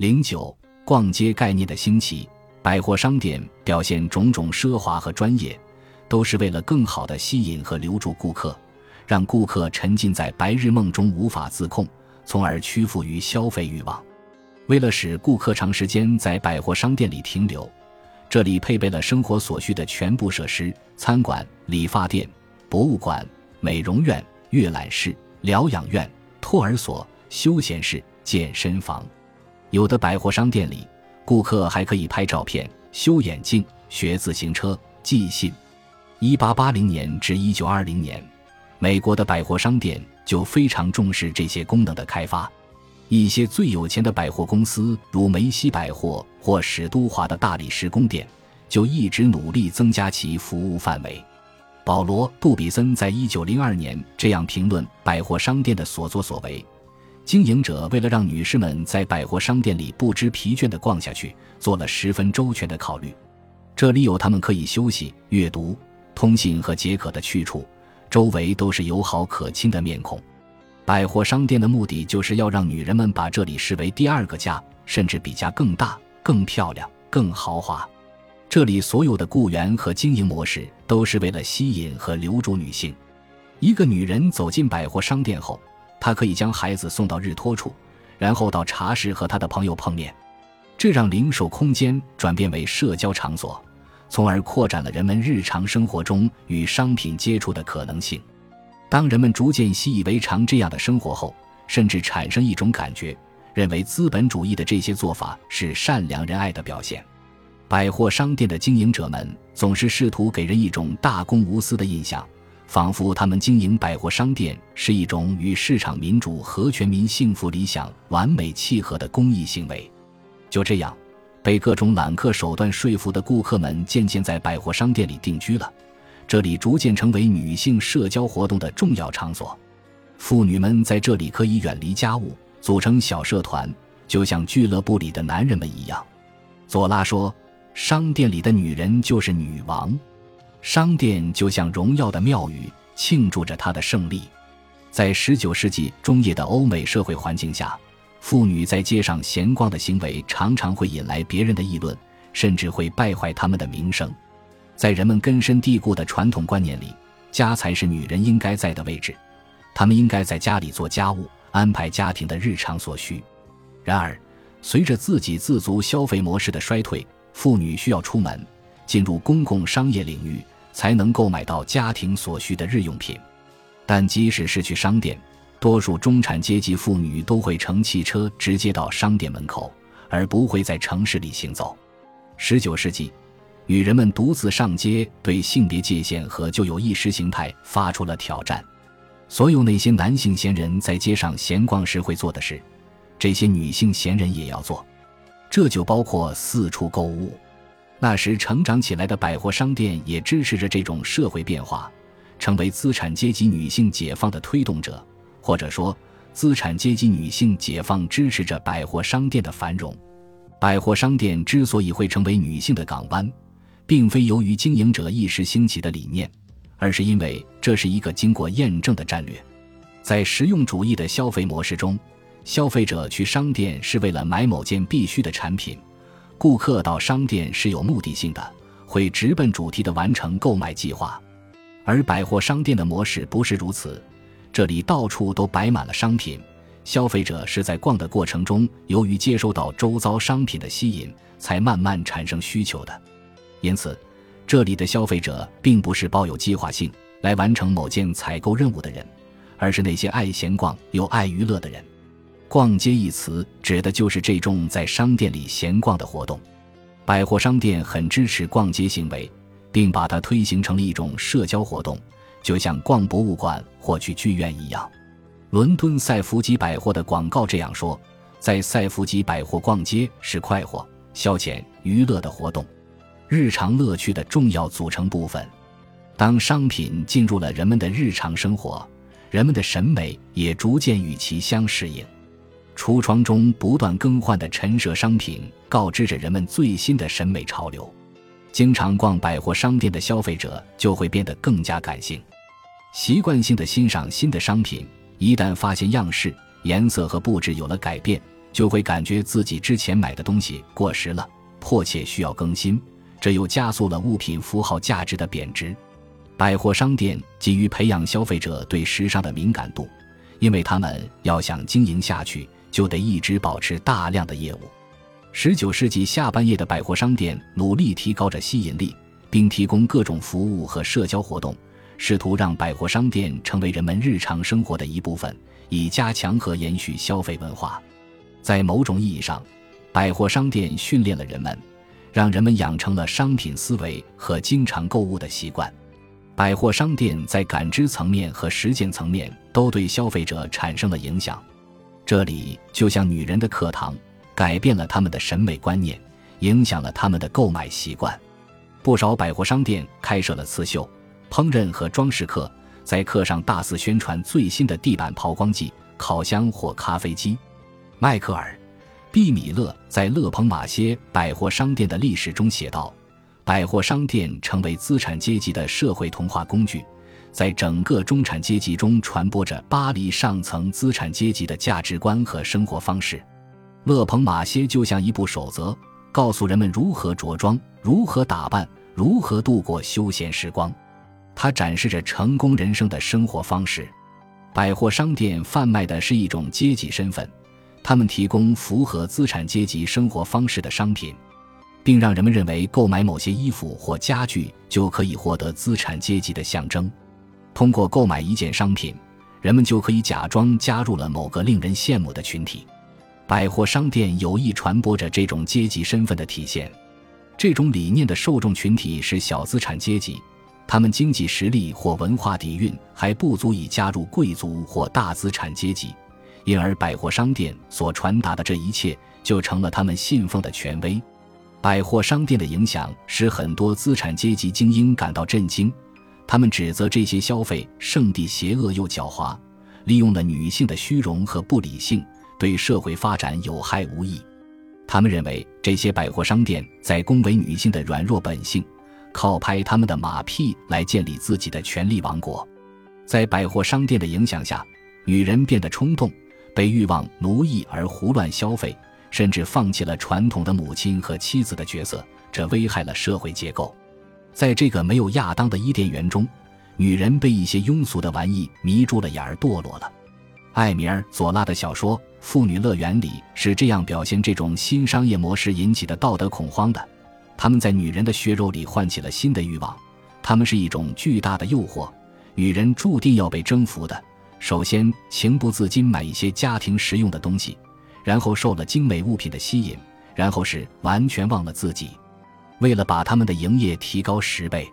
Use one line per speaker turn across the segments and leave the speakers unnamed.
零九，逛街概念的兴起，百货商店表现种种奢华和专业，都是为了更好地吸引和留住顾客，让顾客沉浸在白日梦中无法自控，从而屈服于消费欲望。为了使顾客长时间在百货商店里停留，这里配备了生活所需的全部设施：餐馆、理发店、博物馆、美容院、阅览室、疗养院、托儿所、休闲室、健身房。有的百货商店里，顾客还可以拍照片、修眼镜、学自行车、寄信。一八八零年至一九二零年，美国的百货商店就非常重视这些功能的开发。一些最有钱的百货公司，如梅西百货或史都华的大理石宫殿，就一直努力增加其服务范围。保罗·杜比森在一九零二年这样评论百货商店的所作所为。经营者为了让女士们在百货商店里不知疲倦地逛下去，做了十分周全的考虑。这里有他们可以休息、阅读、通信和解渴的去处，周围都是友好可亲的面孔。百货商店的目的就是要让女人们把这里视为第二个家，甚至比家更大、更漂亮、更豪华。这里所有的雇员和经营模式都是为了吸引和留住女性。一个女人走进百货商店后。他可以将孩子送到日托处，然后到茶室和他的朋友碰面，这让零售空间转变为社交场所，从而扩展了人们日常生活中与商品接触的可能性。当人们逐渐习以为常这样的生活后，甚至产生一种感觉，认为资本主义的这些做法是善良仁爱的表现。百货商店的经营者们总是试图给人一种大公无私的印象。仿佛他们经营百货商店是一种与市场民主和全民幸福理想完美契合的公益行为。就这样，被各种揽客手段说服的顾客们渐渐在百货商店里定居了。这里逐渐成为女性社交活动的重要场所。妇女们在这里可以远离家务，组成小社团，就像俱乐部里的男人们一样。左拉说：“商店里的女人就是女王。”商店就像荣耀的庙宇，庆祝着他的胜利。在19世纪中叶的欧美社会环境下，妇女在街上闲逛的行为常常会引来别人的议论，甚至会败坏他们的名声。在人们根深蒂固的传统观念里，家才是女人应该在的位置，她们应该在家里做家务，安排家庭的日常所需。然而，随着自给自足消费模式的衰退，妇女需要出门。进入公共商业领域，才能购买到家庭所需的日用品。但即使是去商店，多数中产阶级妇女都会乘汽车直接到商店门口，而不会在城市里行走。十九世纪，女人们独自上街，对性别界限和旧有意识形态发出了挑战。所有那些男性闲人在街上闲逛时会做的事，这些女性闲人也要做，这就包括四处购物。那时成长起来的百货商店也支持着这种社会变化，成为资产阶级女性解放的推动者，或者说，资产阶级女性解放支持着百货商店的繁荣。百货商店之所以会成为女性的港湾，并非由于经营者一时兴起的理念，而是因为这是一个经过验证的战略。在实用主义的消费模式中，消费者去商店是为了买某件必需的产品。顾客到商店是有目的性的，会直奔主题的完成购买计划，而百货商店的模式不是如此。这里到处都摆满了商品，消费者是在逛的过程中，由于接收到周遭商品的吸引，才慢慢产生需求的。因此，这里的消费者并不是抱有计划性来完成某件采购任务的人，而是那些爱闲逛又爱娱乐的人。逛街一词指的就是这种在商店里闲逛的活动。百货商店很支持逛街行为，并把它推行成了一种社交活动，就像逛博物馆或去剧院一样。伦敦赛弗吉百货的广告这样说：“在赛弗吉百货逛街是快活、消遣、娱乐的活动，日常乐趣的重要组成部分。当商品进入了人们的日常生活，人们的审美也逐渐与其相适应。”橱窗中不断更换的陈设商品，告知着人们最新的审美潮流。经常逛百货商店的消费者就会变得更加感性，习惯性的欣赏新的商品。一旦发现样式、颜色和布置有了改变，就会感觉自己之前买的东西过时了，迫切需要更新，这又加速了物品符号价值的贬值。百货商店急于培养消费者对时尚的敏感度，因为他们要想经营下去，就得一直保持大量的业务。十九世纪下半叶的百货商店努力提高着吸引力，并提供各种服务和社交活动，试图让百货商店成为人们日常生活的一部分，以加强和延续消费文化。在某种意义上，百货商店训练了人们，让人们养成了商品思维和经常购物的习惯。百货商店在感知层面和实践层面都对消费者产生了影响。这里就像女人的课堂。改变了他们的审美观念，影响了他们的购买习惯。不少百货商店开设了刺绣、烹饪和装饰课，在课上大肆宣传最新的地板抛光剂、烤箱或咖啡机。迈克尔·毕米勒在勒蓬马歇百货商店的历史中写道：“百货商店成为资产阶级的社会同化工具，在整个中产阶级中传播着巴黎上层资产阶级的价值观和生活方式。”勒蓬马歇就像一部守则，告诉人们如何着装、如何打扮、如何度过休闲时光。它展示着成功人生的生活方式。百货商店贩卖的是一种阶级身份，他们提供符合资产阶级生活方式的商品，并让人们认为购买某些衣服或家具就可以获得资产阶级的象征。通过购买一件商品，人们就可以假装加入了某个令人羡慕的群体。百货商店有意传播着这种阶级身份的体现，这种理念的受众群体是小资产阶级，他们经济实力或文化底蕴还不足以加入贵族或大资产阶级，因而百货商店所传达的这一切就成了他们信奉的权威。百货商店的影响使很多资产阶级精英感到震惊，他们指责这些消费圣地邪恶又狡猾，利用了女性的虚荣和不理性。对社会发展有害无益，他们认为这些百货商店在恭维女性的软弱本性，靠拍他们的马屁来建立自己的权力王国。在百货商店的影响下，女人变得冲动，被欲望奴役而胡乱消费，甚至放弃了传统的母亲和妻子的角色，这危害了社会结构。在这个没有亚当的伊甸园中，女人被一些庸俗的玩意迷住了眼儿，堕落了。艾米尔·佐拉的小说《妇女乐园》里是这样表现这种新商业模式引起的道德恐慌的：他们在女人的血肉里唤起了新的欲望，他们是一种巨大的诱惑，女人注定要被征服的。首先，情不自禁买一些家庭实用的东西，然后受了精美物品的吸引，然后是完全忘了自己。为了把他们的营业提高十倍，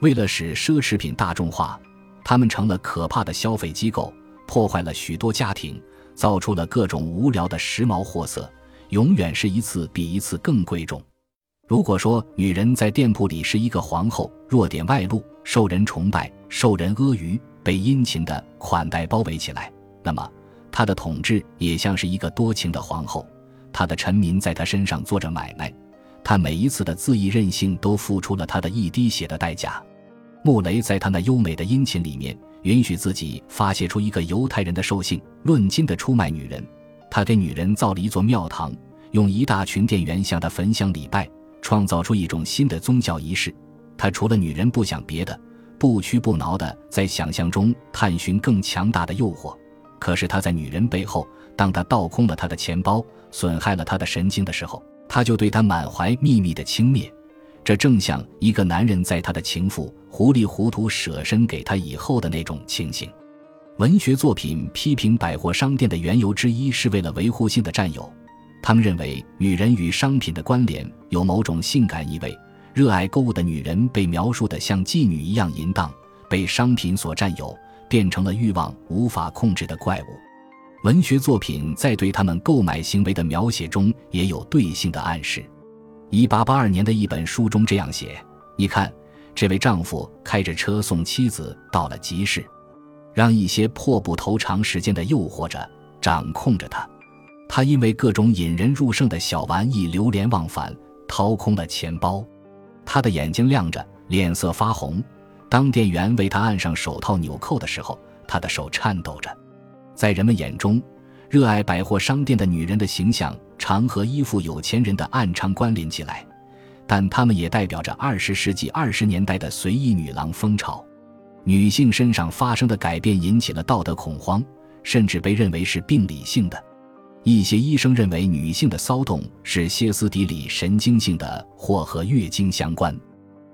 为了使奢侈品大众化，他们成了可怕的消费机构。破坏了许多家庭，造出了各种无聊的时髦货色，永远是一次比一次更贵重。如果说女人在店铺里是一个皇后，弱点外露，受人崇拜，受人阿谀，被殷勤的款待包围起来，那么她的统治也像是一个多情的皇后，她的臣民在她身上做着买卖，他每一次的恣意任性都付出了他的一滴血的代价。穆雷在他那优美的殷勤里面。允许自己发泄出一个犹太人的兽性，论斤的出卖女人。他给女人造了一座庙堂，用一大群店员向他焚香礼拜，创造出一种新的宗教仪式。他除了女人不想别的，不屈不挠的在想象中探寻更强大的诱惑。可是他在女人背后，当他倒空了他的钱包，损害了他的神经的时候，他就对他满怀秘密的轻蔑。这正像一个男人在他的情妇糊里糊涂舍身给他以后的那种情形。文学作品批评百货商店的缘由之一是为了维护性的占有，他们认为女人与商品的关联有某种性感意味。热爱购物的女人被描述的像妓女一样淫荡，被商品所占有，变成了欲望无法控制的怪物。文学作品在对他们购买行为的描写中也有对性的暗示。一八八二年的一本书中这样写：“你看，这位丈夫开着车送妻子到了集市，让一些破布头长时间的诱惑着、掌控着他。他因为各种引人入胜的小玩意流连忘返，掏空了钱包。他的眼睛亮着，脸色发红。当店员为他按上手套纽扣的时候，他的手颤抖着。在人们眼中，热爱百货商店的女人的形象常和依附有钱人的暗娼关联起来，但她们也代表着二十世纪二十年代的随意女郎风潮。女性身上发生的改变引起了道德恐慌，甚至被认为是病理性的。一些医生认为女性的骚动是歇斯底里、神经性的，或和月经相关。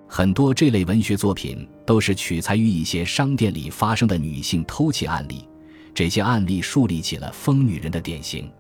很多这类文学作品都是取材于一些商店里发生的女性偷窃案例，这些案例树立起了疯女人的典型。